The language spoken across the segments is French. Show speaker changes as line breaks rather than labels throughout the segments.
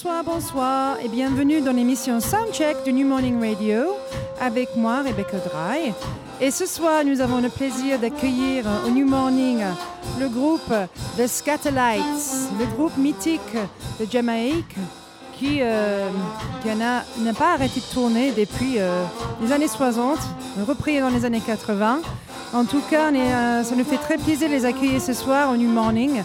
Bonsoir, bonsoir et bienvenue dans l'émission Soundcheck du New Morning Radio avec moi, Rebecca Dry. Et ce soir, nous avons le plaisir d'accueillir au New Morning le groupe The Scatterlights, le groupe mythique de Jamaïque qui, euh, n'a pas arrêté de tourner depuis euh, les années 60, repris dans les années 80. En tout cas, euh, ça nous fait très plaisir de les accueillir ce soir au New Morning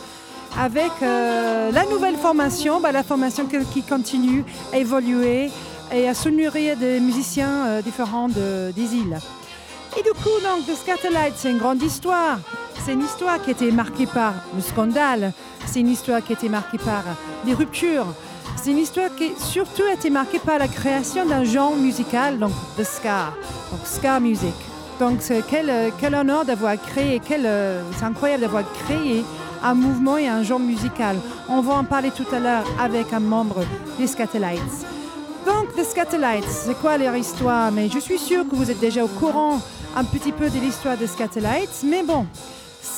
avec euh, la nouvelle formation, bah, la formation qui continue à évoluer et à se nourrir de musiciens euh, différents de- des îles. Et du coup, donc, The Scatterlight, c'est une grande histoire. C'est une histoire qui a été marquée par le scandale. C'est une histoire qui a été marquée par les ruptures. C'est une histoire qui surtout a été marquée par la création d'un genre musical, donc the ska, donc ska music. Donc quel, euh, quel honneur d'avoir créé, quel, c'est incroyable d'avoir créé un mouvement et un genre musical. On va en parler tout à l'heure avec un membre des Scatterlights. Donc, The Scatterlights, c'est quoi leur histoire? Mais je suis sûre que vous êtes déjà au courant un petit peu de l'histoire des Scatterlights. Mais bon,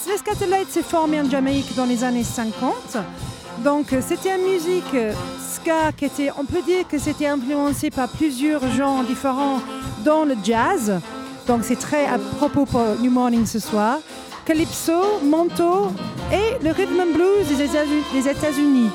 les Scatterlights s'est formé en Jamaïque dans les années 50. Donc, c'était une musique euh, ska qui était, on peut dire que c'était influencé par plusieurs genres différents dans le jazz. Donc, c'est très à propos pour New Morning ce soir. Calypso, Monto et le rhythm and blues des États- des États-Unis.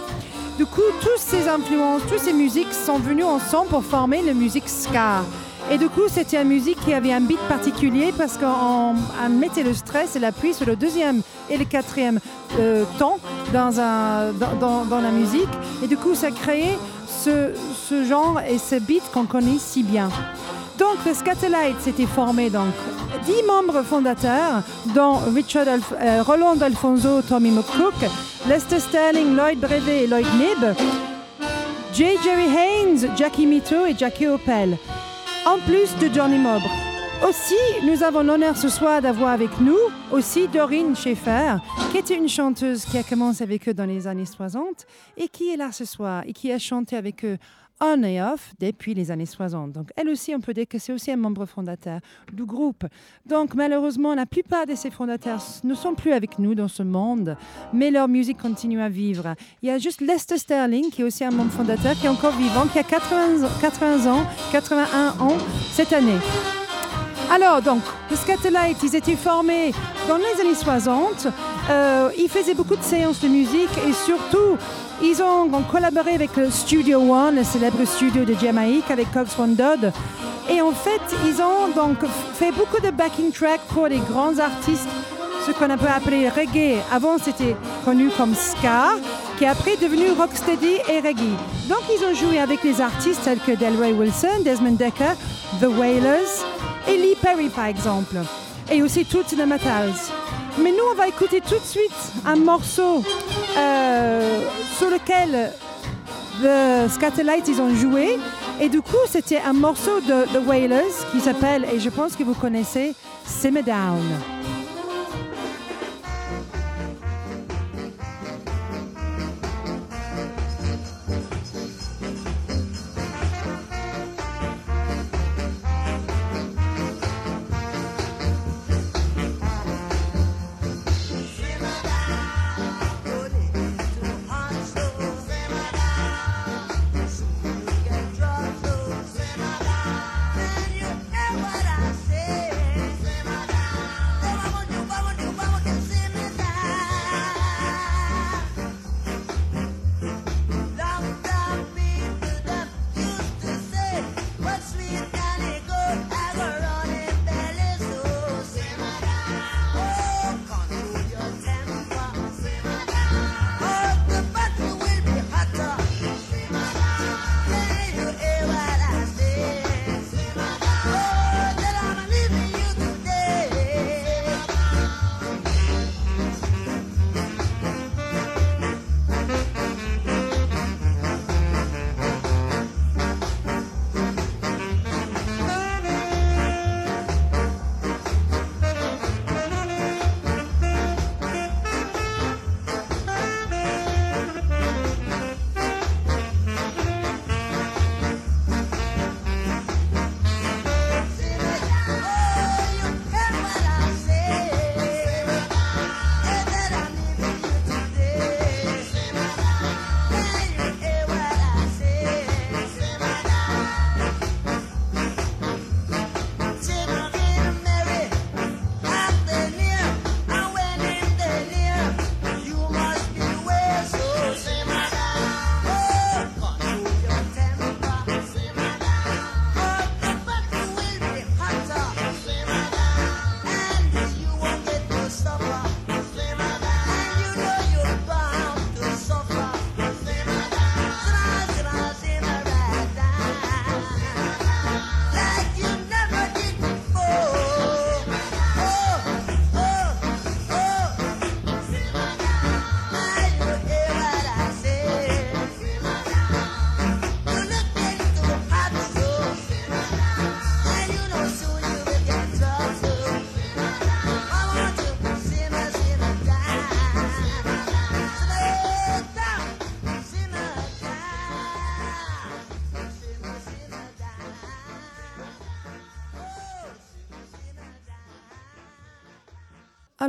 Du coup, toutes ces influences, toutes ces musiques sont venues ensemble pour former la musique ska. Et du coup, c'était une musique qui avait un beat particulier parce qu'on on mettait le stress et l'appui sur le deuxième et le quatrième euh, temps dans la musique. Et du coup, ça créait ce, ce genre et ce beat qu'on connaît si bien. Donc, le Scatterlight s'était formé donc dix membres fondateurs, dont Richard euh, Roland Alfonso, Tommy McCook, Lester Sterling, Lloyd Brevet et Lloyd Knibb, J. Jerry Haynes, Jackie Mito et Jackie Opel, en plus de Johnny Mobre. Aussi, nous avons l'honneur ce soir d'avoir avec nous aussi Doreen Schaeffer, qui était une chanteuse qui a commencé avec eux dans les années 60 et qui est là ce soir et qui a chanté avec eux on et off depuis les années 60. Donc elle aussi, on peut dire que c'est aussi un membre fondateur du groupe. Donc malheureusement, la plupart de ces fondateurs ne sont plus avec nous dans ce monde, mais leur musique continue à vivre. Il y a juste Lester Sterling, qui est aussi un membre fondateur, qui est encore vivant, qui a 80, 80 ans, 81 ans cette année. Alors, donc, les Scatterlight, ils étaient formés dans les années 60. Euh, ils faisaient beaucoup de séances de musique et surtout, ils ont, collaboré avec le Studio One, le célèbre studio de Jamaïque, avec Cox Van Dodd. Et en fait, ils ont donc fait beaucoup de backing tracks pour les grands artistes, ce qu'on peut appeler reggae. Avant, c'était connu comme ska, qui est après devenu rocksteady et reggae. Donc, ils ont joué avec les artistes tels que Delroy Wilson, Desmond Decker, The Wailers et Lee Perry, par exemple. Et aussi toutes les Metals. Mais nous, on va écouter tout de suite un morceau euh, sur lequel The Scatterlights, ils ont joué. Et du coup, c'était un morceau de The Wailers qui s'appelle, et je pense que vous connaissez. Simmer down,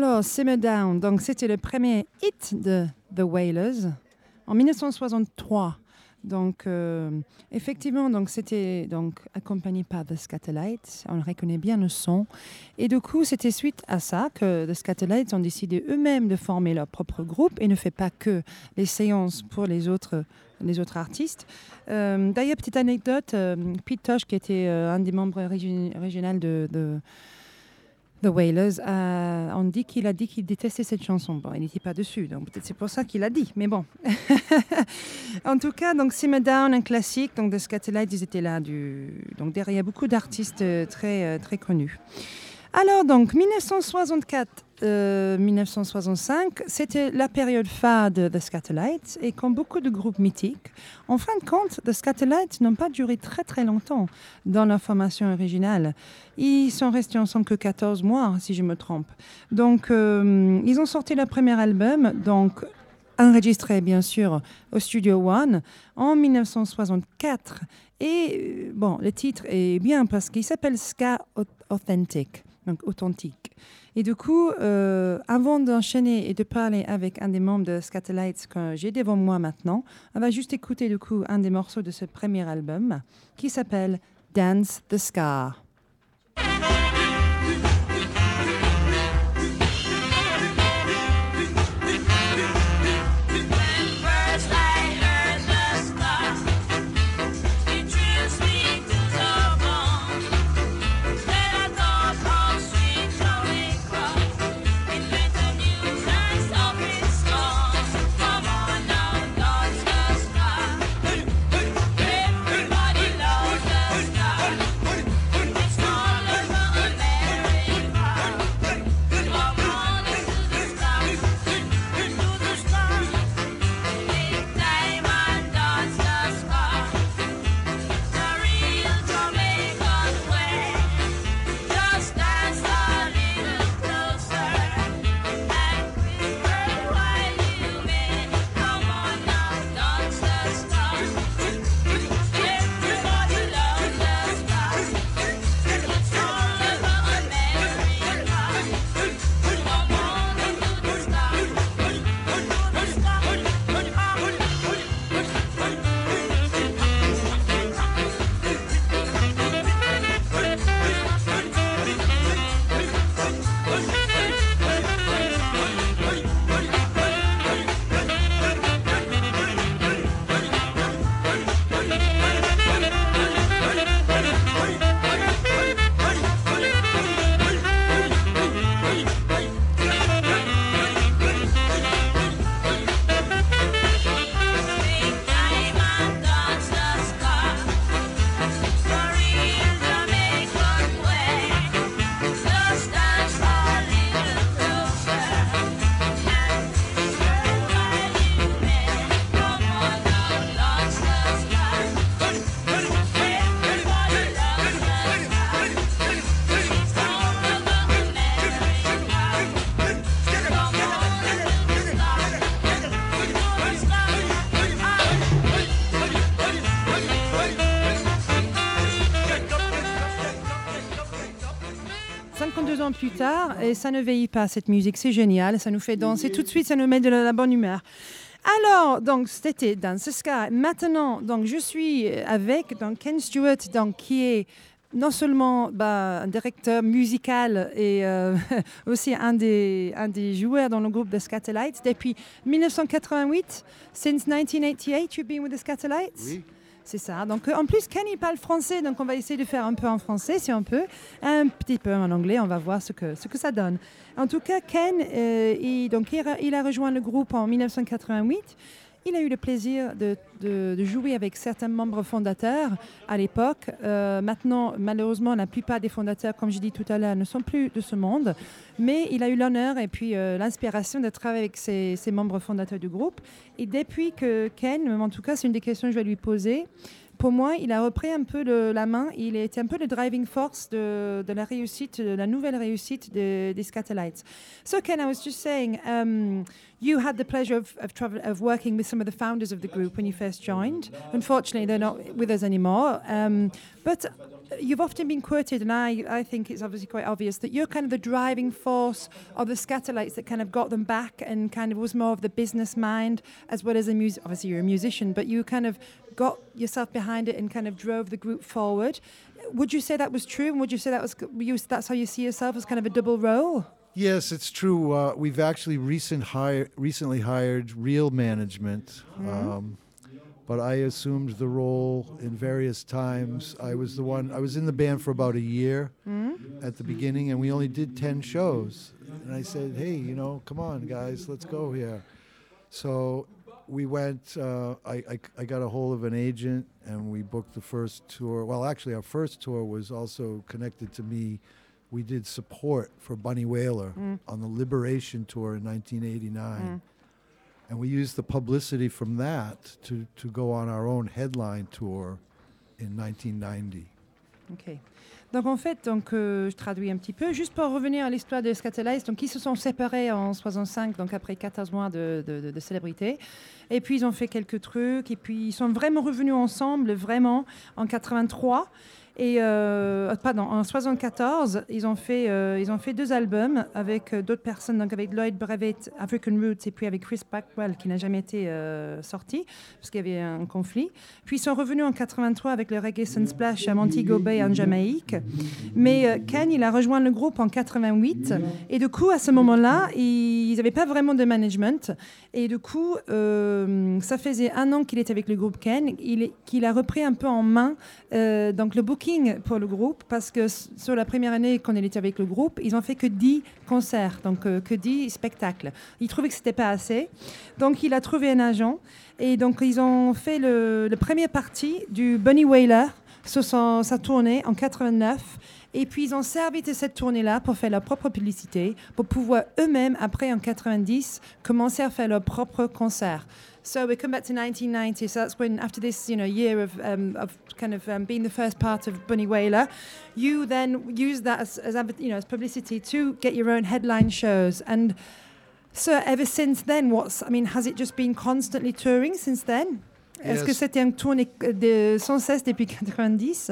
Alors, Simmer Down, donc c'était le premier hit de The Wailers en 1963. Donc, euh, effectivement, donc c'était donc accompagné par The Scatterlights. On reconnaît bien le son. Et du coup, c'était suite à ça que The Scatterlights ont décidé eux-mêmes de former leur propre groupe et ne fait pas que les séances pour les autres, les autres artistes. Euh, d'ailleurs, petite anecdote, euh, Pete Tosh, qui était un des membres régionaux de The Wailers, euh, on dit qu'il a dit qu'il détestait cette chanson. Bon, il n'était pas dessus, donc peut-être c'est pour ça qu'il a dit, mais bon. en tout cas, donc Simmer Down, un classique, donc The Scatterlights, ils étaient là, donc derrière beaucoup d'artistes euh, très, euh, très connus. Alors donc 1964 1965, c'était la période phare de The Scatterlights et comme beaucoup de groupes mythiques, en fin de compte, The Scatterlights n'ont pas duré très très longtemps dans leur formation originale. Ils sont restés ensemble que 14 mois, si je me trompe. Donc, euh, ils ont sorti leur premier album, donc enregistré bien sûr au Studio One en 1964. Et euh, bon, le titre est bien parce qu'il s'appelle Ska Authentic, donc authentique. Et du coup, euh, avant d'enchaîner et de parler avec un des membres de Scatterlights que j'ai devant moi maintenant, on va juste écouter du coup un des morceaux de ce premier album qui s'appelle Dance the Scar. Et ça ne veille pas cette musique. C'est génial, ça nous fait danser tout de suite, ça nous met de la, bonne humeur. Alors, donc, c'était dans ce cas. Maintenant, donc, je suis avec donc, Ken Stewart, donc, qui est non seulement bah, un directeur musical et euh, aussi un des, un des joueurs dans le groupe The Scatterlights depuis 1988. Since 1988, you've been with The Scatterlights?
Oui.
C'est ça. Donc, euh, en plus, Ken, il parle français, donc on va essayer de faire un peu en français, si on peut, un petit peu en anglais. On va voir ce que, ce que ça donne. En tout cas, Ken, euh, donc, il a rejoint le groupe en 1988. Il a eu le plaisir de, jouer avec certains membres fondateurs à l'époque. Euh, maintenant, malheureusement, la plupart des fondateurs, comme je dis tout à l'heure, ne sont plus de ce monde. Mais il a eu l'honneur et puis euh, l'inspiration de travailler avec ses, membres fondateurs du groupe. Et depuis que Ken, en tout cas, c'est une des questions que je vais lui poser, pour moi, il a repris un peu le, la main. Il était un peu le driving force de, de la réussite, de la nouvelle réussite des Scatterlights. So, Ken, I was just saying, um, you had the pleasure of, of, of, working with some of the founders of the group when you first joined. Unfortunately, they're not with us anymore. Um, but you've often been quoted, and I, I think it's obviously quite obvious that you're kind of the driving force of the Scatterlights that kind of got them back and kind of was more of the business mind as well as a music. Obviously, you're a musician, but you kind of got yourself behind it and kind of drove the group forward. Would you say that was true? And would you say that was you, that's how you see yourself as kind of a double role?
Yes, it's true. Uh, we've actually recent hire, recently hired real management.
Mm-hmm.
Um, but I assumed the role in various times. I was the one. I was in the band for about a year
Mm-hmm.
at the beginning, and we only did ten shows. And I said, "Hey, you know, come on, guys, let's go here." So we went. Uh, I, I I got a hold of an agent, and we booked the first tour. Well, actually, our first tour was also connected to me. We did support for Bunny Whaler on the Liberation tour in 1989 and we used the publicity from that to, to go on our own headline tour in 1990.
Ok. Donc en fait, donc, euh, je traduis un petit peu, juste pour revenir à l'histoire de Scatterlights, donc ils se sont séparés en 65, donc après 14 mois de célébrité. Et puis ils ont fait quelques trucs, et puis ils sont vraiment revenus ensemble, vraiment, en 83. Et euh, pardon, en 74, ils ont fait, euh, ils ont fait deux albums avec euh, d'autres personnes, donc avec Lloyd Brevet, African Roots, et puis avec Chris Blackwell, qui n'a jamais été euh, sorti, parce qu'il y avait un conflit. Puis ils sont revenus en 83 avec le Reggae Sunsplash à Montego Bay en Jamaïque. Mais Ken, il a rejoint le groupe en 88. Et du coup, à ce moment-là, ils n'avaient pas vraiment de management. Et du coup, ça faisait un an qu'il était avec le groupe Ken, qu'il a repris un peu en main donc le booking pour le groupe, parce que sur la première année, il était avec le groupe, ils ont fait que 10 concerts, donc euh, que 10 spectacles. Il trouvait que c'était pas assez. Donc il a trouvé un agent. Et donc ils ont fait le, le premier partie du Bunny Whaler sur sa tournée en 89. Et puis ils ont servi de cette tournée-là pour faire leur propre publicité, pour pouvoir eux-mêmes, après en 90, commencer à faire leur propre concert. So we come back to 1990. So that's when, after this, you know, year of, um, of kind of um, being the first part of Bunny Whaler, you then use that as, as you know as publicity to get your own headline shows. And so ever since then, what's I mean, has it just been constantly touring since then? Est-ce que c'était un tournée euh, de sans cesse depuis 90?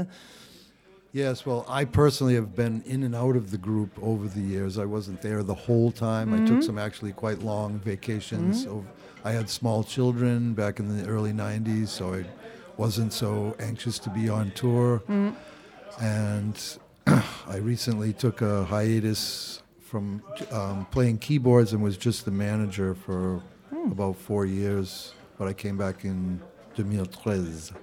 Yes, well, I personally have been in and out of the group over the years. I wasn't there the whole time. I took mm-hmm. some actually quite long vacations. Mm-hmm. So I had small children back in the early 90s, so I wasn't so anxious to be on tour. Mm. And I recently took a hiatus from um, playing keyboards and was just the manager for hmm. about four years. But I came back in 2013.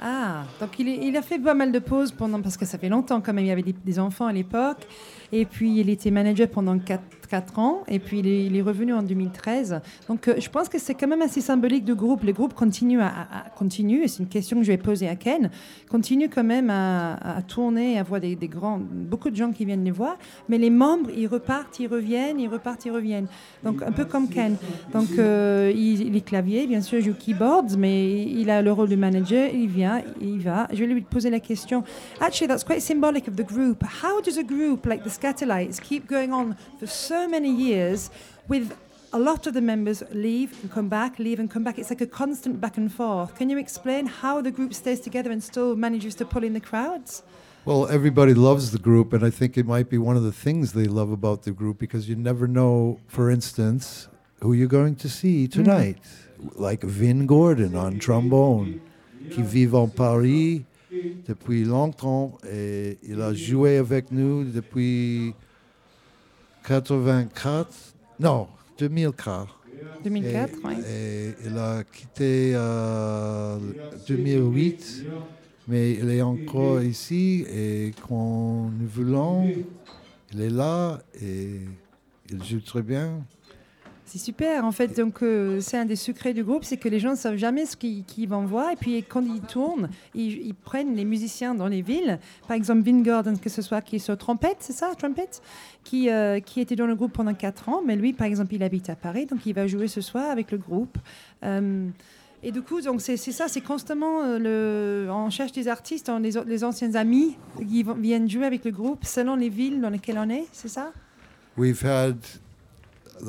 Ah, donc il, a fait pas mal de pauses pendant, parce que ça fait longtemps quand même, il y avait des, des enfants à l'époque. Et puis il était manager pendant 4, ans. Et puis il est, revenu en 2013. Donc euh, je pense que c'est quand même assez symbolique du groupe. Le groupe continue à, à- et c'est une question que je vais poser à Ken, continue quand même à, à tourner, à voir des, grands, beaucoup de gens qui viennent les voir. Mais les membres, ils repartent, ils reviennent, ils repartent, ils reviennent. Donc un peu comme Ken. Donc euh, il, il est clavier, bien sûr, il joue keyboards, mais il a le rôle de manager, il vient, il va. Je vais lui poser la question. Actually, that's quite symbolic of the group. How does a group like the Scatterlights keep going on for so many years with a lot of the members leave and come back, leave and come back? It's like a constant back and forth. Can you explain how the group stays together and still manages to pull in the crowds?
Well, everybody loves the group, and I think it might be one of the things they love about the group because you never know, for instance, who you're going to see mm-hmm. tonight. Like Vin Gordon on trombone, qui vit en Paris depuis longtemps et il a joué avec nous depuis 84, non, 2004.
2004,
et,
ouais.
et il a quitté euh, 2008, mais il est encore ici et quand nous voulons, il est là et il joue très bien.
C'est super, en fait. Donc, euh, c'est un des secrets du groupe, c'est que les gens ne savent jamais ce qu'ils vont voir. Et puis, quand ils tournent, ils, prennent les musiciens dans les villes. Par exemple, Vin Gordon, que ce soit qui est trompette, c'est ça, trompette, qui, euh, qui était dans le groupe pendant 4 ans. Mais lui, par exemple, il habite à Paris, donc il va jouer ce soir avec le groupe. Euh, et du coup, donc c'est ça, c'est constamment on cherche des artistes, on- les, anciens amis qui viennent jouer avec le groupe selon les villes dans lesquelles on est, c'est ça?
We've had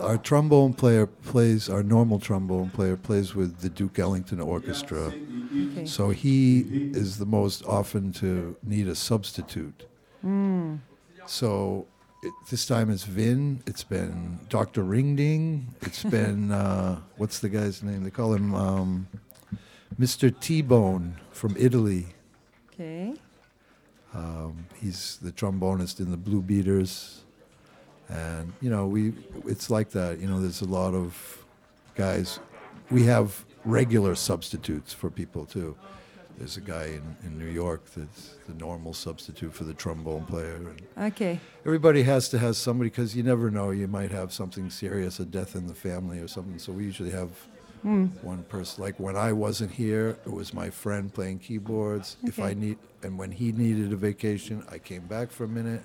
our trombone player plays, our normal trombone player plays with the Duke Ellington Orchestra.
Okay.
So he is the most often to need a substitute.
Hmm.
So it, this time it's Vin. It's been Dr. Ringding. It's been uh, what's the guy's name? They call him um, Mr. T-Bone from Italy.
Okay.
Um, he's the trombonist in the Blue Beaters, and you know we. It's like that. You know, there's a lot of guys. We have regular substitutes for people too. There's a guy in, in New York that's the normal substitute for the trombone player. And
Okay.
everybody has to have somebody because you never know. You might have something serious, a death in the family or something. So we usually have
Hmm.
one person. Like when I wasn't here, it was my friend playing keyboards. If I need, and when he needed a vacation, I came back for a minute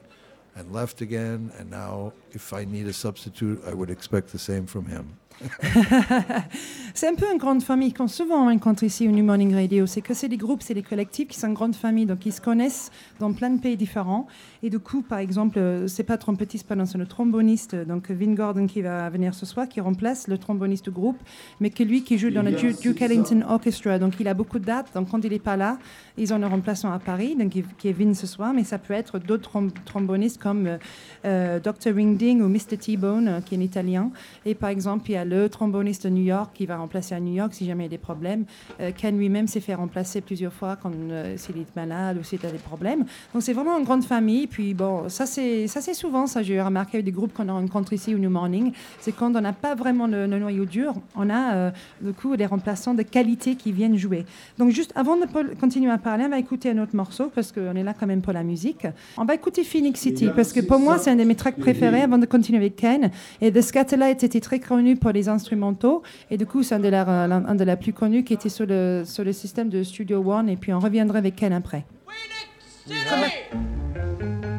and left again. And now, if I need a substitute, I would expect the same from him.
C'est un peu une grande famille qu'on souvent rencontre ici au New Morning Radio. C'est que c'est des groupes, c'est des collectifs qui sont une grande famille, donc ils se connaissent dans plein de pays différents. Et du coup, par exemple, euh, c'est pas trompettiste, pardon, c'est le tromboniste, donc Vin Gordon qui va venir ce soir, qui remplace le tromboniste du groupe, mais que lui qui joue dans le Du- Duke Ellington Orchestra. Donc il a beaucoup de dates, donc quand il n'est pas là, ils ont un remplaçant à Paris, donc qui est Vin ce soir, mais ça peut être d'autres trom- trombonistes comme euh, euh, Dr. Ringding ou Mr. T-Bone, euh, qui est un italien. Et par exemple, il y a le tromboniste de New York qui va remplacer à New York si jamais il y a des problèmes. Euh, Ken lui-même s'est fait remplacer plusieurs fois quand euh, s'il est malade ou s'il a des problèmes. Donc c'est vraiment une grande famille. Puis bon, ça c'est ça c'est souvent ça. J'ai remarqué avec des groupes qu'on rencontre ici au New Morning, c'est quand on n'a pas vraiment le, le noyau dur, on a euh, du coup des remplaçants de qualité qui viennent jouer. Donc juste avant de continuer à parler, on va écouter un autre morceau parce qu'on est là quand même pour la musique. On va écouter Phoenix City parce que pour moi c'est un de mes tracks préférés avant de continuer avec Ken. Et The Scatterlight était très connu pour les instrumentaux. Et du coup c'est un de la, un de la plus connus qui était sur le, sur le système de Studio One. Et puis on reviendra avec Ken après.
Phoenix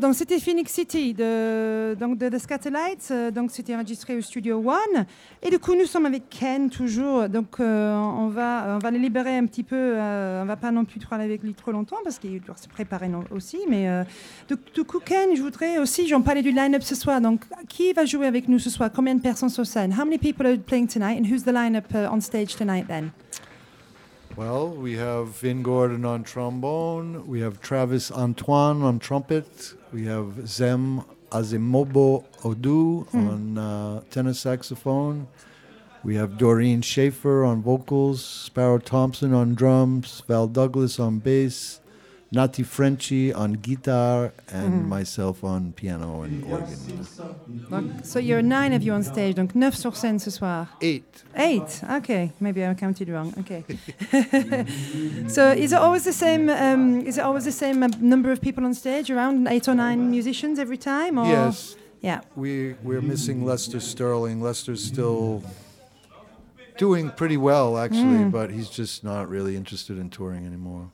donc, c'était Phoenix City de, The Scatterlights. euh, donc, c'était enregistré au Studio One. Et du coup, nous sommes avec Ken toujours. Donc, euh, on, va, on va les libérer un petit peu. euh, on va pas non plus parler avec lui trop longtemps parce qu'il doit se préparer aussi. Mais euh, du, du coup, Ken, je voudrais aussi, j'en parlais du line-up ce soir. Donc, qui va jouer avec nous ce soir? Combien de personnes sur scène? How many people are playing tonight? And who's the line-up uh, on stage tonight then?
Well, we have Vin Gordon on trombone. We have Travis Antoine on trumpet. We have Zem Azimobo Odu on uh, tenor saxophone. We have Doreen Schaefer on vocals, Sparrow Thompson on drums, Val Douglas on bass, Nati Frenchy on guitar, and myself on piano and organ.
Donc, So, you're nine of you on stage. Donc, neuf sur scène ce soir.
Eight.
Eight. Okay, maybe I counted wrong. Okay. so is it always the same? Um, is it always the same uh, number of people on stage? Around eight or nine musicians every time? Or?
Yes,
Yeah.
we we're missing Lester Sterling. Lester's still doing pretty well actually, but he's just not really interested in touring anymore.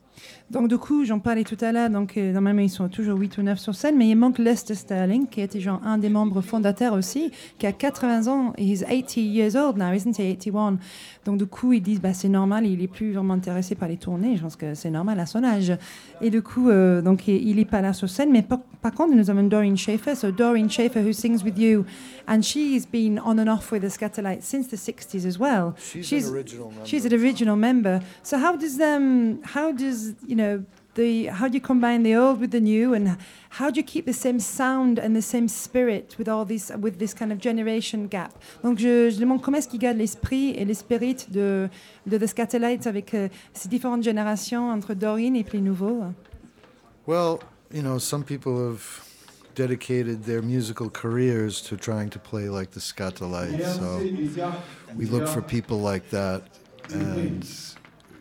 Donc du coup, j'en parlais tout à l'heure. Donc euh, normalement ils sont toujours 8 ou 9 sur scène, mais il manque Lester Sterling, qui était genre un des membres fondateurs aussi, qui a 80 ans. He's 80 years old now, isn't he? 81. Donc du coup, ils disent bah c'est normal, il est plus vraiment intéressé par les tournées. Je pense que c'est normal à son âge. Et du coup, euh, donc il il est pas là sur scène, mais par, par contre nous avons Doreen Schaefer. So Doreen Schaefer who sings with you, and she's been on and off with the Scatterlight since the 60s as well.
She's, an original member.
She's an original member. So how does um how does you know the how do you combine the old with the new and how do you keep the same sound and the same spirit with all this with this kind of generation gap? Donc je, je demande comment est-ce qu'il garde l'esprit et l'esprit de de The Scatterlights avec euh, ces différentes générations entre Doreen et puis les nouveaux.
well, you know, some people have dedicated their musical careers to trying to play like the Scatolites. So we look for people like that, and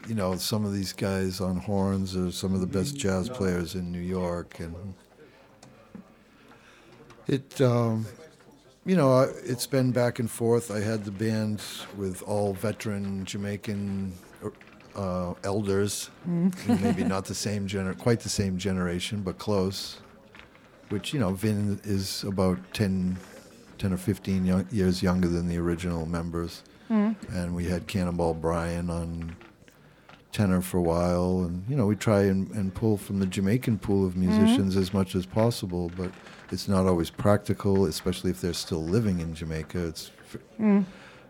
you know, some of these guys on horns are some of the best jazz players in New York, and it, um, you know, it's been back and forth. I had the band with all veteran Jamaican uh, elders, maybe not the same gener- quite the same generation, but close. Which you know, Vin is about 10, 10 or fifteen young, years younger than the original members, and we had Cannonball Brian on tenor for a while, and you know, we try and, and pull from the Jamaican pool of musicians as much as possible, but it's not always practical, especially if they're still living in Jamaica. It's f-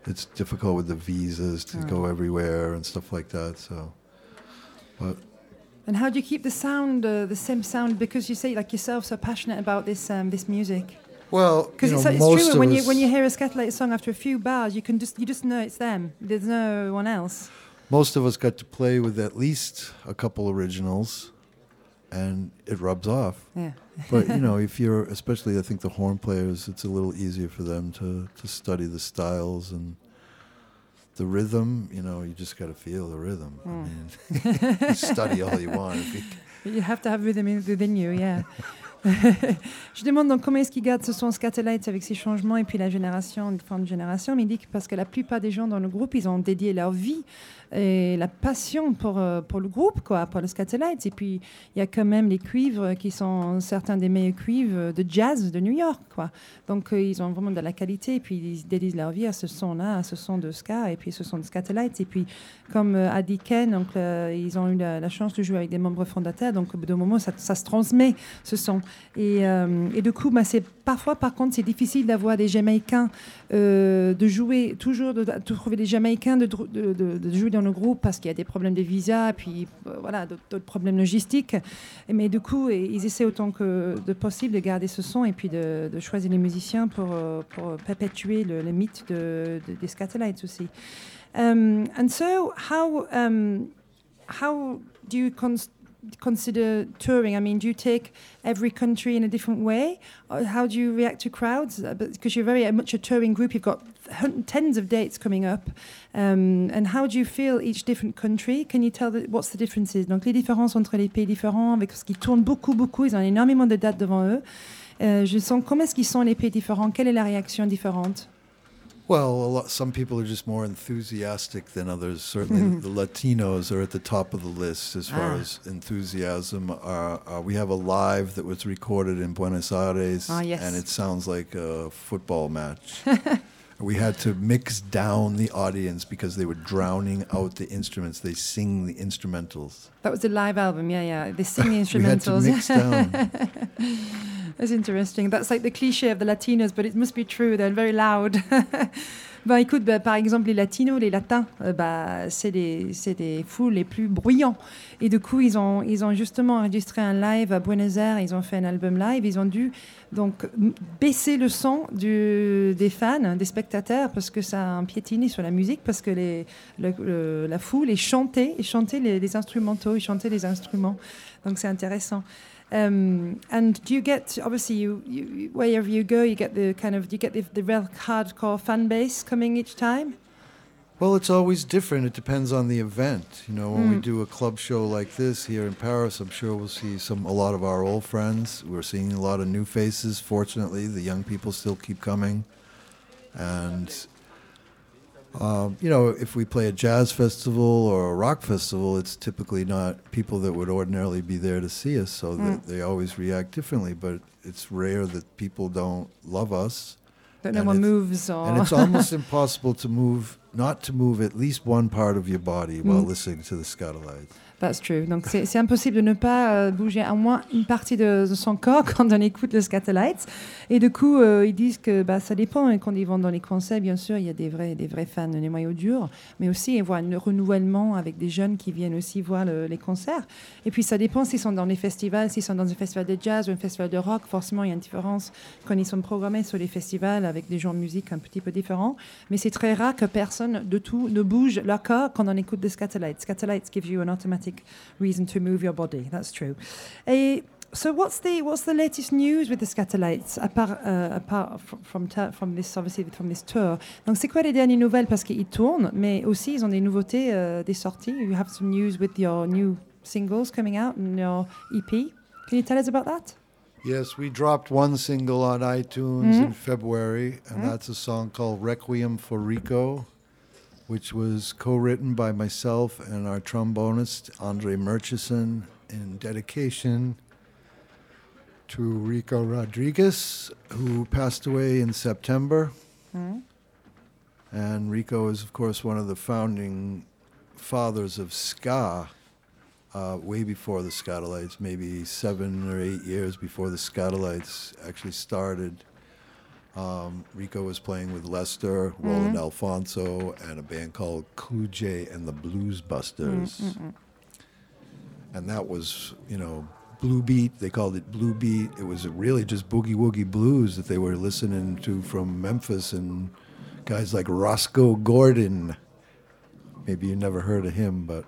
it's difficult with the visas to go everywhere and stuff like that. So, but
And how do you keep the sound uh, the same sound because you say like yourself so passionate about this um, this music?
well,
Because
know,
it's, it's
most
true when you when you hear a Scatterlight song after a few bars, you can just you just know it's them. There's no one else.
Most of us got to play with at least a couple originals, and it rubs off.
Yeah.
But you know, if you're especially, I think the horn players, it's a little easier for them to to study the styles and the rhythm. You know, you just got to feel the rhythm. I hmm. mean, you study all you want. You,
have to have rhythm within you, yeah. Je demande donc comment est-ce qu'ils gardent ce son Scatterlight avec ces changements et puis la génération, différentes générations. Mais il dit que parce que la plupart des gens dans le groupe, ils ont dédié leur vie et la passion pour, euh, pour le groupe, quoi, pour le Scatterlight. Et puis il y a quand même les cuivres qui sont certains des meilleurs cuivres de jazz de New York, quoi. Donc euh, ils ont vraiment de la qualité et puis ils dédient leur vie à ce son-là, à ce son de ska et puis ce son de Scatterlight. Et puis comme euh, a dit Ken, donc, ils ont eu la, chance de jouer avec des membres fondateurs, donc au bout d'un moment, ça, se transmet, ce son. Et, et du coup, bah, parfois, par contre, c'est difficile d'avoir des Jamaïcains, de jouer, toujours de, trouver des Jamaïcains de, de, de- dans le groupe parce qu'il y a des problèmes de visa, puis euh, voilà, d'autres problèmes logistiques. Mais du coup, ils essaient autant que de possible de garder ce son et puis de, choisir les musiciens pour, euh, perpétuer le, mythe de, de- des Scatterlights aussi. Um, and so, how um, consider touring? I mean, do you take every country in a different way? Or how do you react to crowds? Uh, Because you're very uh, much a touring group, you've got tens of dates coming up. Um, and how do you feel each different country? Can you tell the, what's the differences? Donc, les différences entre les pays différents, avec ce qui tourne beaucoup, beaucoup, ils ont énormément de dates devant eux. Euh, je sens comment est-ce qu'ils sont les pays différents? Quelle est la réaction différente?
Well, a lot, some people are just more enthusiastic than others. Certainly, the Latinos are at the top of the list as far
Ah.
as enthusiasm. Uh, uh, we have a live that was recorded in Buenos Aires,
Ah, yes.
and it sounds like a football match. we had to mix down the audience because they were drowning out the instruments. They sing the instrumentals.
That was a live album, yeah, yeah. They sing the instrumentals.
We had to mix down.
That's interesting. That's like the cliché of the Latinos, but it must be true. They're very loud. bah, écoute, bah, par exemple, les Latinos, les Latins, euh, bah, c'est des, c'est des fous les plus bruyants. Et du coup, ils ont, ils ont justement enregistré un live à Buenos Aires. Ils ont fait un album live. Ils ont dû donc baisser le son des fans, des spectateurs, parce que ça a empiétiné sur la musique, parce que la foule, ils chantaient, ils chantaient les, instrumentaux, ils chantaient les instruments. Donc c'est intéressant. Um, and do you get obviously you, wherever you go you get the kind of you get the real hardcore fan base coming each time?
Well, it's always different. It depends on the event. You know, when we
Mm.
do a club show like this here in Paris, I'm sure we'll see some a lot of our old friends. We're seeing a lot of new faces. Fortunately, the young people still keep coming, and um, you know, if we play a jazz festival or a rock festival, it's typically not people that would ordinarily be there to see us, so that they always react differently. But it's rare that people don't love us.
That no one moves or
And it's almost impossible to move, not to move at least one part of your body while
Mm.
listening to the Scatolites.
That's true. Donc c'est impossible de ne pas euh, bouger à moins une partie de, de son corps quand on écoute le Scatolites. Et du coup, euh, ils disent que bah, ça dépend. Et quand ils vont dans les concerts, bien sûr, il y a des vrais, des vrais fans des noyaux durs, mais aussi ils voient un renouvellement avec des jeunes qui viennent aussi voir le- les concerts. Et puis ça dépend s'ils sont dans les festivals, s'ils sont dans un festival de jazz ou un festival de rock. Forcément, il y a une différence quand ils sont programmés sur les festivals avec des genres de musique un petit peu différents. Mais c'est très rare que personne de tout ne bouge leur corps quand on écoute des Scatolites. Scatolites give you an automatic reason to move your body. That's true. Et so what's the what's the latest news with the Scatolites apart uh, apart fr- from from this obviously from this tour? Donc c'est quoi les dernières nouvelles parce qu'ils tournent, mais aussi ils ont des nouveautés, euh, des sorties. You have some news with your new singles coming out and your EP. Can you tell us about that?
Yes, we dropped one single on iTunes
Mhm.
in February, and
Mhm.
that's a song called Requiem for Rico, which was co written by myself and our trombonist, Andre Murchison, in dedication to Rico Rodriguez, who passed away in September.
Mm.
And Rico is, of course, one of the founding fathers of ska, uh, way before the Scatolites, maybe seven or eight years before the Scatolites actually started. Um, Rico was playing with Lester, mm-hmm. Roland Alfonso, and a band called Cluj and the Blues Busters. Mm, mm, mm. And that was, you know, blue beat. They called it blue beat. It was really just boogie woogie blues that they were listening to from Memphis and guys like Roscoe Gordon. Maybe you never heard of him, but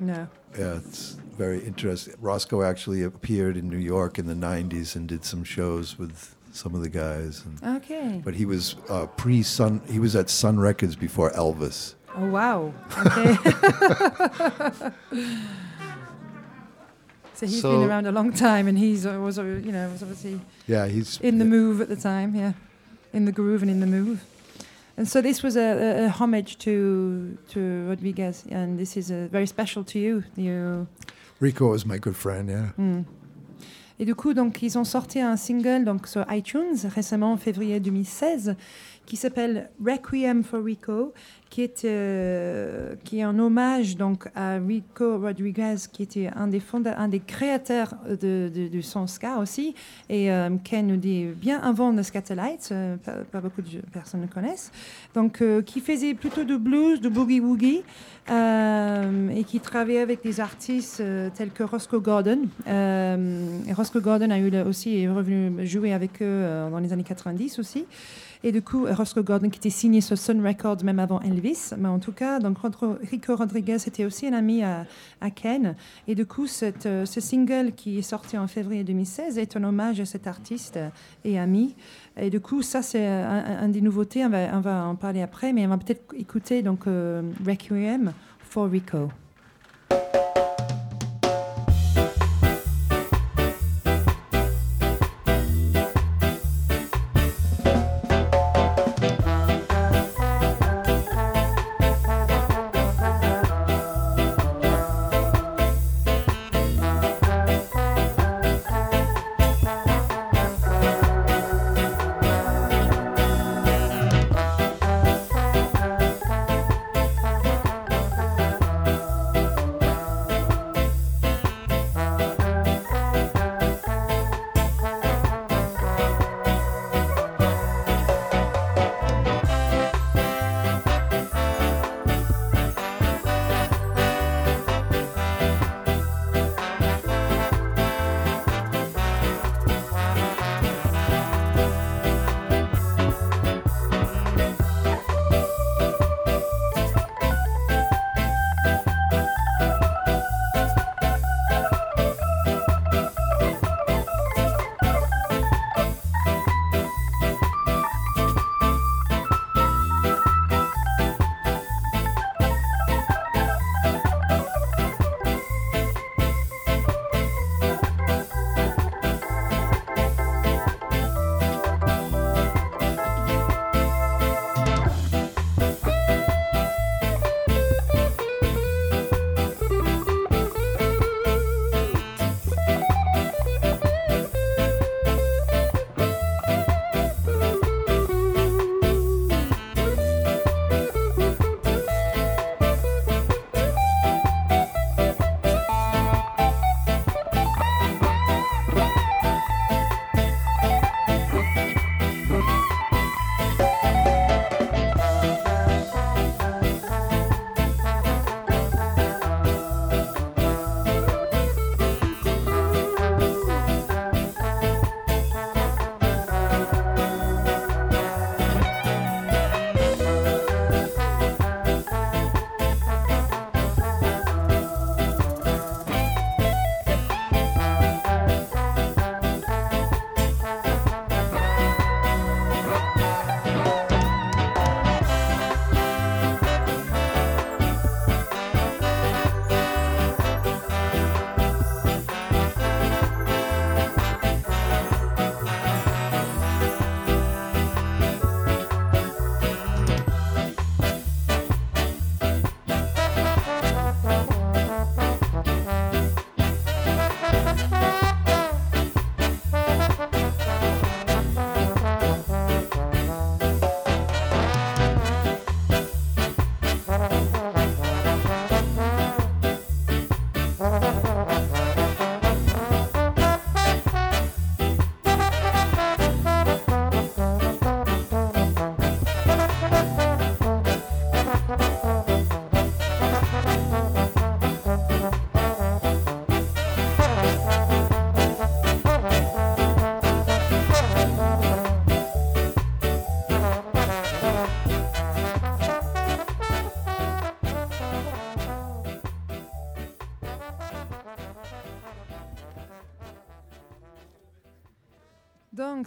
No.
yeah, it's very interesting. Roscoe actually appeared in New York in the '90s and did some shows with some of the guys. And,
Okay.
but he was uh, pre-Sun. He was at Sun Records before Elvis.
Oh wow. Okay. so he's
So-
been around a long time, and he's uh, was uh, you know was obviously
Yeah, he's
in the move at the time. Yeah, in the groove and in the move. And so this was a, a, a homage to to Rodriguez, and this is uh, very special to you. You.
Rico is my good friend. Yeah.
Hmm. Et du coup, donc, ils ont sorti un single donc, sur iTunes récemment en février 2016 qui s'appelle Requiem for Rico, qui est, euh, qui est un hommage donc, à Rico Rodriguez, qui était un des, un des créateurs de, du son ska aussi, et euh, Ken nous dit bien avant le Scatolites, euh, pas, beaucoup de personnes le connaissent, donc euh, qui faisait plutôt de blues, de boogie-woogie, euh, et qui travaillait avec des artistes tels que Roscoe Gordon. Roscoe Gordon a eu aussi est revenu jouer avec eux dans les années 90 aussi. Et du coup, Roscoe Gordon qui était signé sur Sun Records même avant Elvis. Mais en tout cas, donc Rico Rodriguez était aussi un ami à, Ken. Et du coup, euh, ce single qui est sorti en février 2016 est un hommage à cet artiste et ami. Et du coup, ça, c'est un, des nouveautés. On va, on va en parler après, mais on va peut-être écouter donc euh, Requiem for Rico.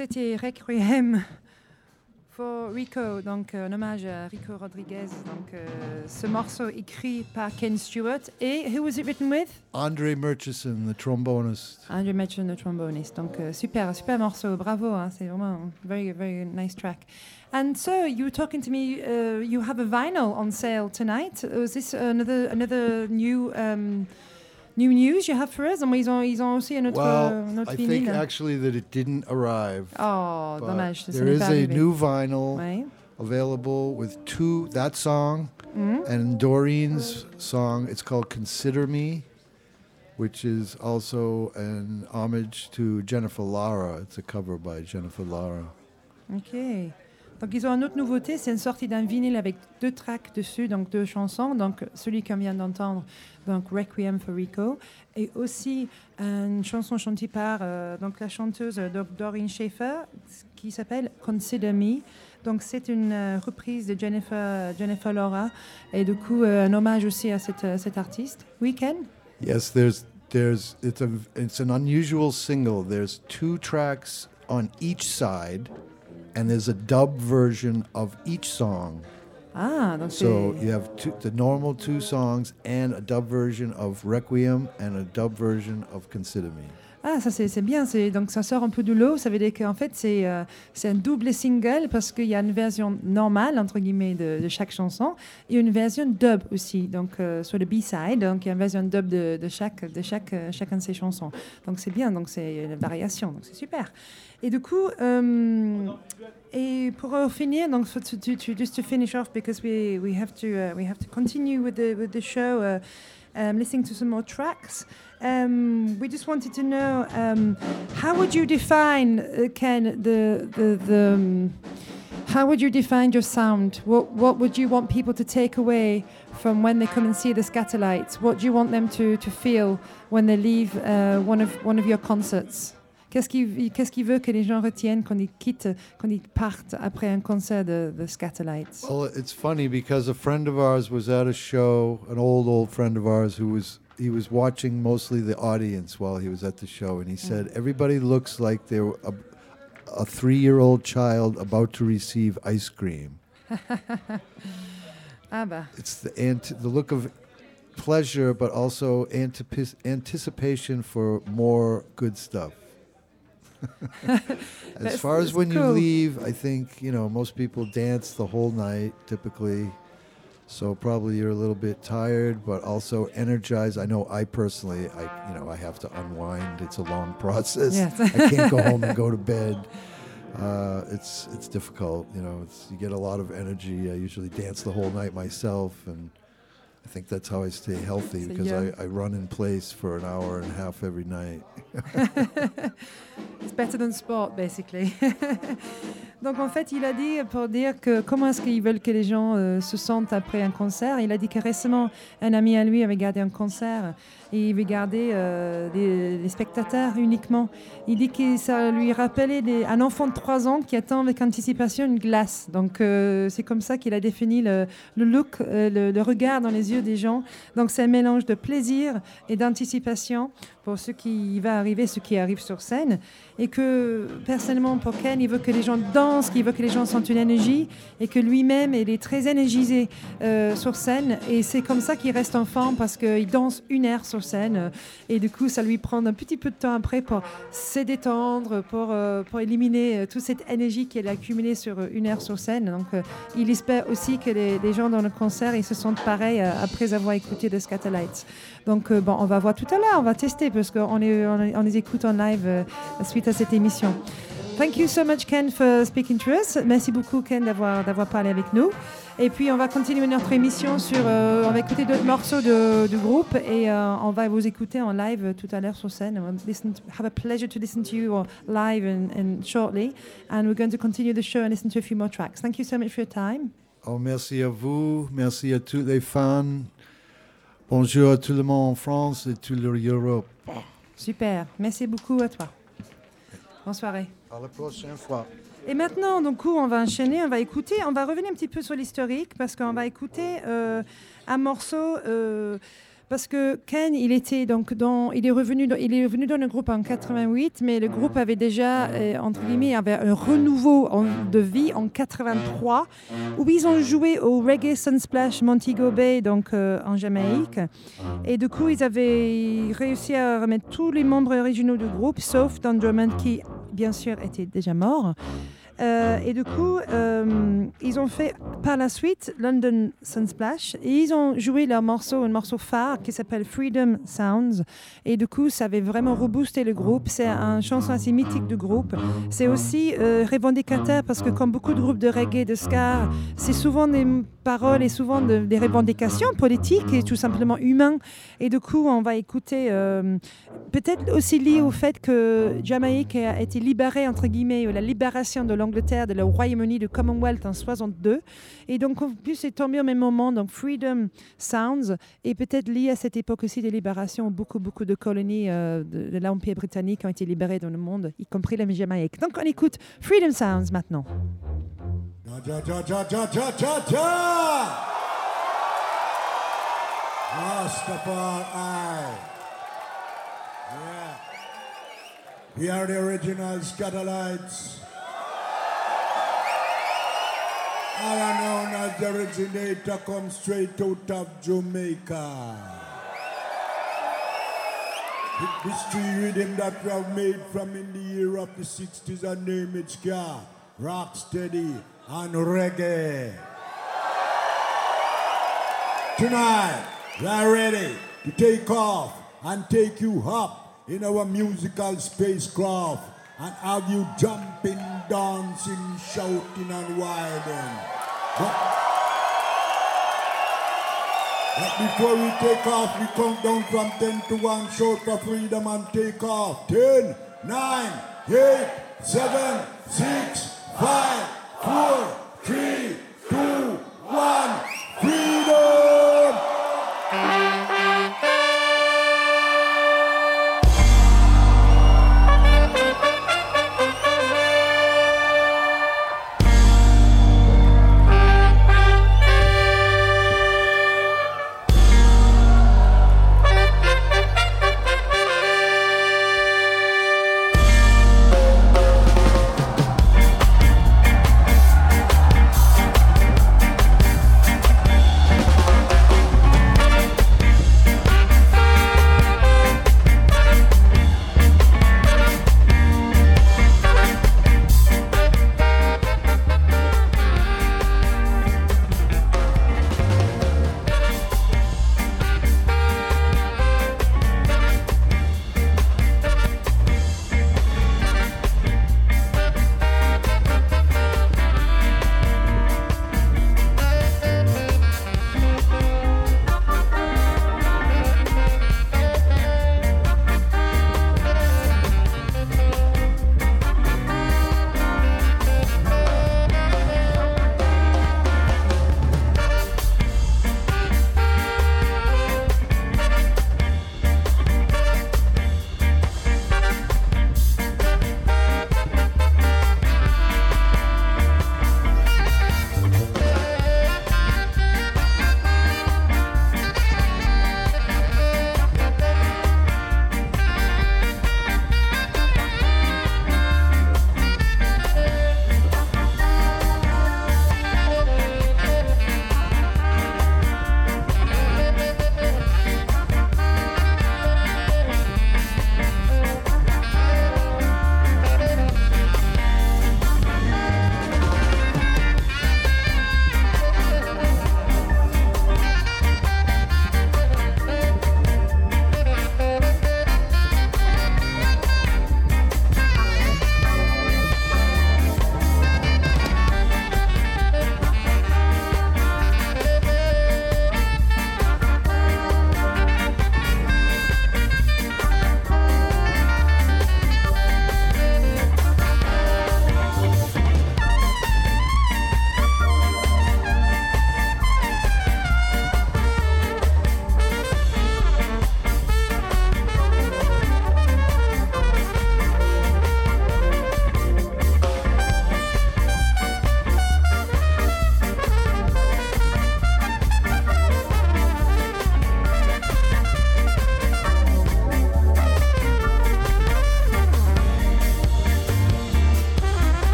C'était Requiem for Rico, donc euh, un hommage à Rico Rodriguez. Donc euh, ce morceau écrit par Ken Stewart. Et who was it written with?
Andre Murchison, the trombonist.
Andrew Metron, le tromboniste. Donc euh, super, super morceau. Bravo, hein, c'est vraiment very, very nice track. And so you were talking to me. Uh, you have a vinyl on sale tonight. Was this another another new? Um, New news you have for us? ils ont, ils ont aussi un autre,
Well,
autre
I
vinyle.
think actually that it didn't arrive.
Oh, dommage.
There is a new vinyl
Ouais.
available with two that song
Mhm.
and Doreen's song. It's called "Consider Me," which is also an homage to Jennifer Lara. It's a cover by Jennifer Lara.
Ok. Donc ils ont une autre nouveauté, c'est une sortie d'un vinyle avec deux tracks dessus, donc deux chansons. Donc celui qu'on vient d'entendre, donc Requiem for Rico, et aussi une chanson chantée par euh, donc la chanteuse Dor- Doreen Schaefer qui s'appelle Consider Me. Donc c'est une euh, reprise de Jennifer Jennifer Laura et du coup euh, un hommage aussi à cette, euh, cet artiste. Weekend.
Yes, there's there's it's a it's an unusual single. There's two tracks on each side, and there's a dub version of each song.
Ah, donc
So you have two, the normal two songs and a dub version of Requiem and a dub version of Consider Me.
Ah, ça c'est bien. Donc ça sort un peu du lot. Ça veut dire qu'en fait c'est euh, un double single parce qu'il y a une version normale entre guillemets de, de chaque chanson et une version dub aussi. Donc euh, sur le B-side, donc il y a une version dub de, de chaque de chaque euh, chacun de ces chansons. Donc c'est bien. Donc c'est une variation. Donc c'est super. Et du coup. euh, et pour finir, donc so to, to, to- just to finish off because we we have to uh, we have to continue with the with the show, uh, um, listening to some more tracks. Um, we just wanted to know um, how would you define, uh, Ken, the the, the um, how would you define your sound? What what would you want people to take away from when they come and see the Scatterlights? What do you want them to, to feel when they leave uh, one of one of your concerts? Qu'est-ce qu'il qu'est-ce qu'il veut que les gens retiennent quand ils quittent, quand ils partent après un concert de, de Scatterlights?
Well, it's funny because a friend of ours was at a show, an old old friend of ours who was he was watching mostly the audience while he was at the show, and he said everybody looks like they're a, a three-year-old child about to receive ice cream.
Ah bah,
It's the ant- the look of pleasure, but also anticipation for more good stuff. as far as when you leave, I think you know most people dance the whole night typically. So probably you're a little bit tired, but also energized. I know I personally, I you know I have to unwind. It's a long process.
Yes.
I can't go home and go to bed. Uh, it's it's difficult, you know. It's, you get a lot of energy. I usually dance the whole night myself, and I think that's how I stay healthy because I, I run in place for an hour and a half every night.
It's better than sport, basically. Donc en fait, il a dit pour dire que comment est-ce qu'ils veulent que les gens euh, se sentent après un concert. Il a dit que récemment, un ami à lui avait gardé un concert et il regardait euh, les, spectateurs uniquement. Il dit que ça lui rappelait un enfant de 3 ans qui attend avec anticipation une glace. Donc euh, c'est comme ça qu'il a défini le, le look, euh, le, le regard dans les yeux des gens. Donc c'est un mélange de plaisir et d'anticipation pour ce qui va arriver, ce qui arrive sur scène. Et que personnellement, pour Ken, il veut que les gens dansent, qu'il veut que les gens sentent une énergie et que lui-même, il est très énergisé euh, sur scène. Et c'est comme ça qu'il reste en forme parce qu'il danse une heure sur scène. Et du coup, ça lui prend un petit peu de temps après pour se détendre, pour, euh, pour éliminer euh, toute cette énergie qu'elle a accumulée sur une heure sur scène. Donc, il espère aussi que les, gens dans le concert, ils se sentent pareil euh, après avoir écouté The Scatterlights. Donc, bon, on va voir tout à l'heure, on va tester parce qu'on les écoute en live suite à cette émission. Thank you so much, Ken, for speaking to us. Merci beaucoup, Ken, d'avoir, d'avoir parlé avec nous. Et puis, on va continuer notre émission sur. euh, on va écouter d'autres morceaux de- du groupe et euh, on va vous écouter en live tout à l'heure sur scène. We'll listen to- have a pleasure to listen to you live and, and shortly. And we're going to continue the show and listen to a few more tracks. Thank you so much for your time.
Oh, merci à vous, merci à tous les fans. Bonjour à tout le monde en France et toute l'Europe.
Super. Merci beaucoup à toi. Bonne soirée.
À la prochaine fois.
Et maintenant, donc, on va enchaîner, on va écouter, on va revenir un petit peu sur l'historique parce qu'on va écouter euh, un morceau euh, parce que Ken, il était donc dans, il est revenu, dans, il est revenu dans le groupe en 88, mais le groupe avait déjà, euh, entre guillemets, avait un renouveau en- de vie en 83, où ils ont joué au Reggae Sunsplash Montego Bay, donc en Jamaïque. Et du coup, ils avaient réussi à remettre tous les membres originaux du groupe, sauf Don Drummond, qui, bien sûr, était déjà mort. Euh, et du coup, euh, ils ont fait par la suite London Sunsplash et ils ont joué leur morceau, un morceau phare qui s'appelle Freedom Sounds. Et du coup, ça avait vraiment reboosté le groupe. C'est une chanson assez mythique du groupe. C'est aussi euh, parce que comme beaucoup de groupes de reggae, de ska, c'est souvent des paroles et souvent de- des revendications politiques et tout simplement humains. Et du coup, on va écouter, euh, peut-être aussi lié au fait que Jamaïque a été libérée, entre guillemets, ou la libération de de le Royaume-Uni, du Commonwealth en 62. Et donc, en plus, c'est tombé au même moment, donc Freedom Sounds, et peut-être lié à cette époque aussi de libération, où beaucoup, beaucoup de colonies euh, de, l'Empire britannique ont été libérées dans le monde, y compris la Jamaïque. Donc, on écoute Freedom Sounds maintenant.
Ja, ja, ja. Rastafari. Yeah. We are the original. All known as the originator come straight out of Jamaica. The history rhythm that we have made from in the year of the 60s and name it ska, rocksteady and reggae. Tonight, we are ready to take off and take you up in our musical spacecraft and have you jumping, dancing, shouting and wilding. But, but before we take off, we count down from 10 to 1, shout for freedom and take off. 10, 9, 8, 7, 6, 5, 4, 3,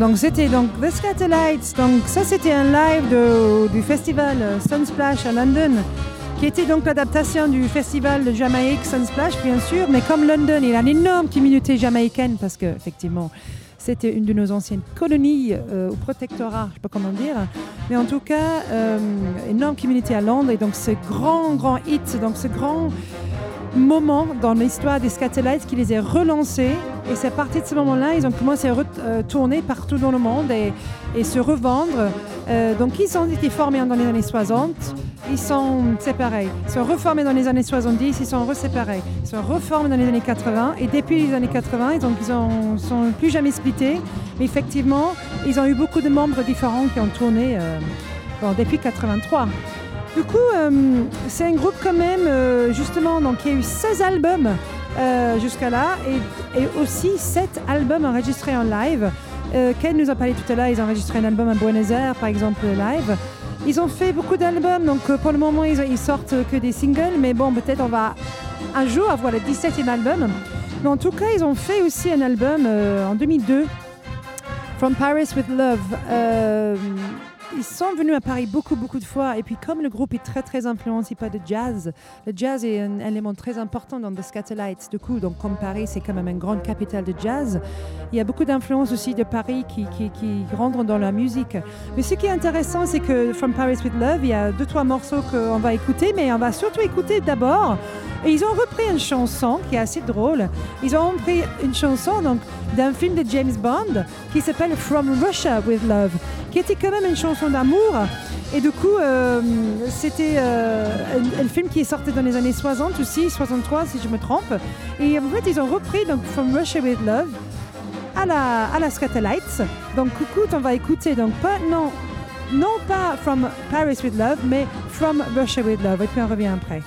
donc c'était donc The Scatterlights. Donc ça c'était un live du festival Sunsplash à London, qui était donc l'adaptation du festival de Jamaïque Sunsplash bien sûr, mais comme London il a une énorme communauté jamaïcaine parce que effectivement c'était une de nos anciennes colonies euh, ou protectorats, je sais pas comment dire, mais en tout cas euh, énorme communauté à Londres et donc ce grand grand hit, donc ce grand moment dans l'histoire des Scatterlights qui les a relancés. Et c'est à partir de ce moment-là, ils ont commencé à retourner partout dans le monde et, se revendre. Euh, donc, ils ont été formés dans les années 60. Ils sont séparés. Ils sont reformés dans les années 70. Ils sont reséparés. Ils sont reformés dans les années 80. Et depuis les années 80, donc, ils ne sont plus jamais splittés. Mais effectivement, ils ont eu beaucoup de membres différents qui ont tourné euh, bon, depuis 83. Du coup, euh, c'est un groupe quand même, justement, donc, qui a eu 16 albums euh, jusqu'à là et, aussi 7 albums enregistrés en live. Euh, Ken nous a parlé tout à l'heure, ils ont enregistré un album à Buenos Aires, par exemple, live. Ils ont fait beaucoup d'albums, donc euh, pour le moment, ils, sortent que des singles, mais bon, peut-être on va un jour avoir le 17e album. Mais en tout cas, ils ont fait aussi un album en 2002, From Paris with Love. Ils sont venus à Paris beaucoup, beaucoup de fois. Et puis, comme le groupe est très, très influencé par le jazz, le jazz est un élément très important dans The Scatterlights. Du coup, donc, comme Paris, c'est quand même une grande capitale de jazz, il y a beaucoup d'influences aussi de Paris qui, qui, qui rentrent dans la musique. Mais ce qui est intéressant, c'est que From Paris with Love, il y a deux, trois morceaux qu'on va écouter, mais on va surtout écouter d'abord. Et ils ont repris une chanson qui est assez drôle. Ils ont repris une chanson donc, d'un film de James Bond qui s'appelle From Russia with Love, qui était quand même une chanson d'amour. Et du coup, euh, c'était euh, un, film qui est sorti dans les années 60 aussi, 63 si je me trompe. Et en fait, ils ont repris donc, From Russia with Love à la, à la Scatterlights. Donc, coucou, on va écouter. Donc, pas, non, non pas From Paris with Love, mais From Russia with Love. Et puis, on revient après.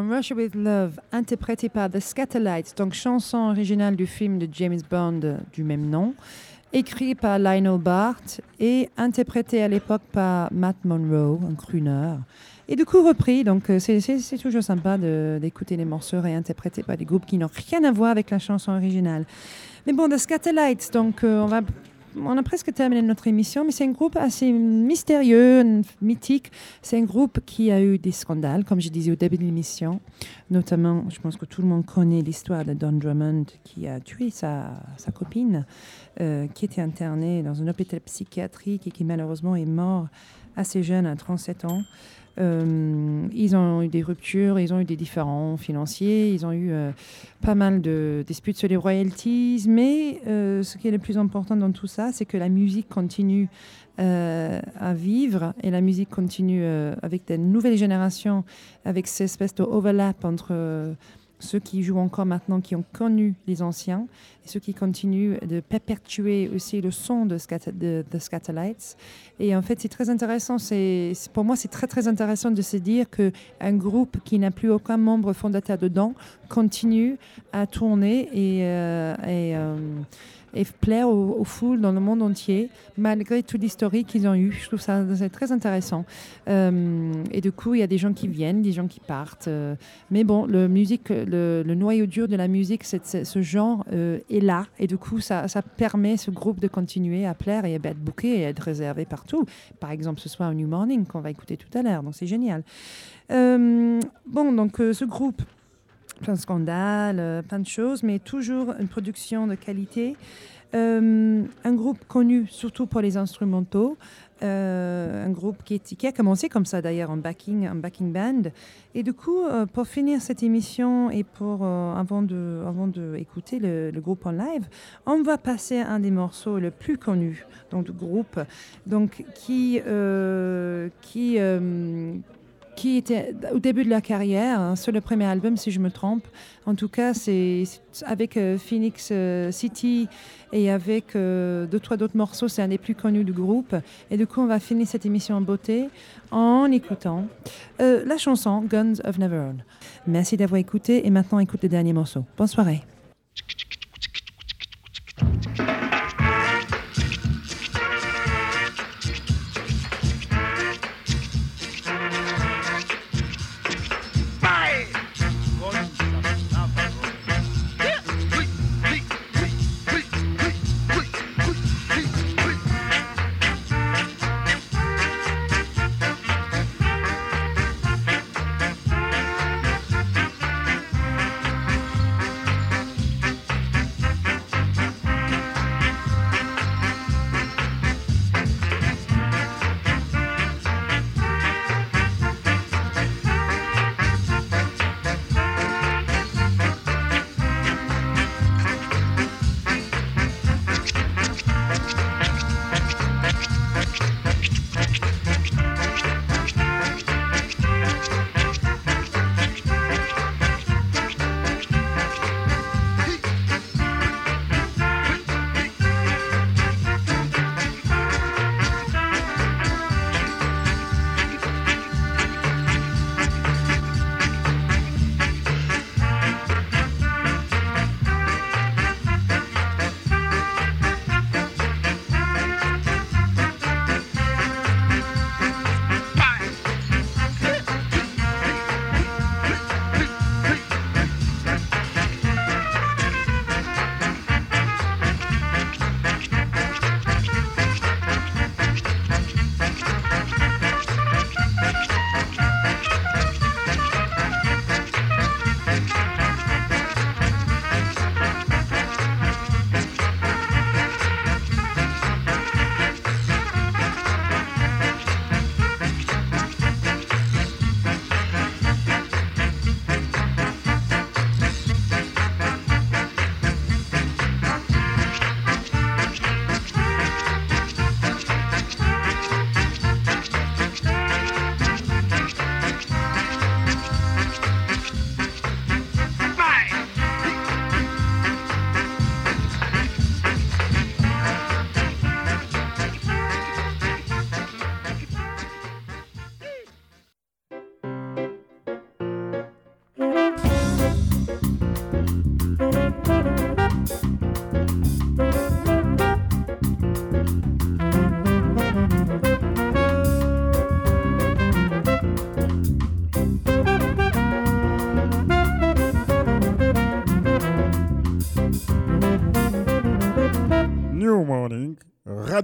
From
Russia with Love, interprété par The Scatterlights, donc chanson originale du film de James Bond du même nom, écrit par Lionel Bart et interprété à l'époque par Matt Monroe, un crooner. Et du coup repris, donc euh, c'est- toujours sympa d'écouter les morceaux réinterprétés par des groupes qui n'ont rien à voir avec la chanson originale. Mais bon, The Scatterlights, donc euh, on va... On a presque terminé notre émission, mais c'est un groupe assez mystérieux, mythique. C'est un groupe qui a eu des scandales, comme je disais au début de l'émission. Notamment, je pense que tout le monde connaît l'histoire de Don Drummond qui a tué sa, copine, euh, qui était internée dans un hôpital psychiatrique et qui malheureusement est mort assez jeune, à 37 ans. Euh, ils ont eu des ruptures, ils ont eu des différends financiers, ils ont eu euh, pas mal de disputes sur les royalties, mais euh, ce qui est le plus important dans tout ça, c'est que la musique continue à vivre et la musique continue avec des nouvelles générations, avec cette espèce de overlap entre ceux qui jouent encore maintenant, qui ont connu les anciens, et ceux qui continuent de perpétuer aussi le son de, Scat- de, de Scatterlights. Et en fait, c'est très intéressant. C'est, pour moi, c'est très très intéressant de se dire que un groupe qui n'a plus aucun membre fondateur dedans continue à tourner et, euh, et, euh, et plaire aux, foules dans le monde entier, malgré tout l'historique qu'ils ont eu. Je trouve ça très intéressant. Euh, et du coup, il y a des gens qui viennent, des gens qui partent. euh, mais bon, le, musique, le, noyau dur de la musique, ce genre euh, est là. Et du coup, ça, ça permet ce groupe de continuer à plaire et à être booké et à être réservé partout. Par exemple, ce soir New Morning, qu'on va écouter tout à l'heure. Donc, c'est génial. Bon, donc ce groupe, plein de scandales, euh, plein de choses, mais toujours une production de qualité. Euh, un groupe connu surtout pour les instrumentaux. Euh, un groupe qui, a commencé comme ça d'ailleurs en backing, en backing band. Et du coup, pour finir cette émission et pour avant de avant de écouter le, groupe en live, on va passer un des morceaux le plus connus donc du groupe, donc qui qui qui était au début de la carrière, hein, sur le premier album, si je me trompe. En tout cas, c'est avec euh, Phoenix euh, City et avec euh, deux, trois d'autres morceaux, c'est un des plus connus du groupe. Et du coup, on va finir cette émission en beauté en écoutant euh, la chanson Guns of Neverone. Merci d'avoir écouté et maintenant écoute le dernier morceau. Bonne soirée.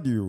New Morning Radio.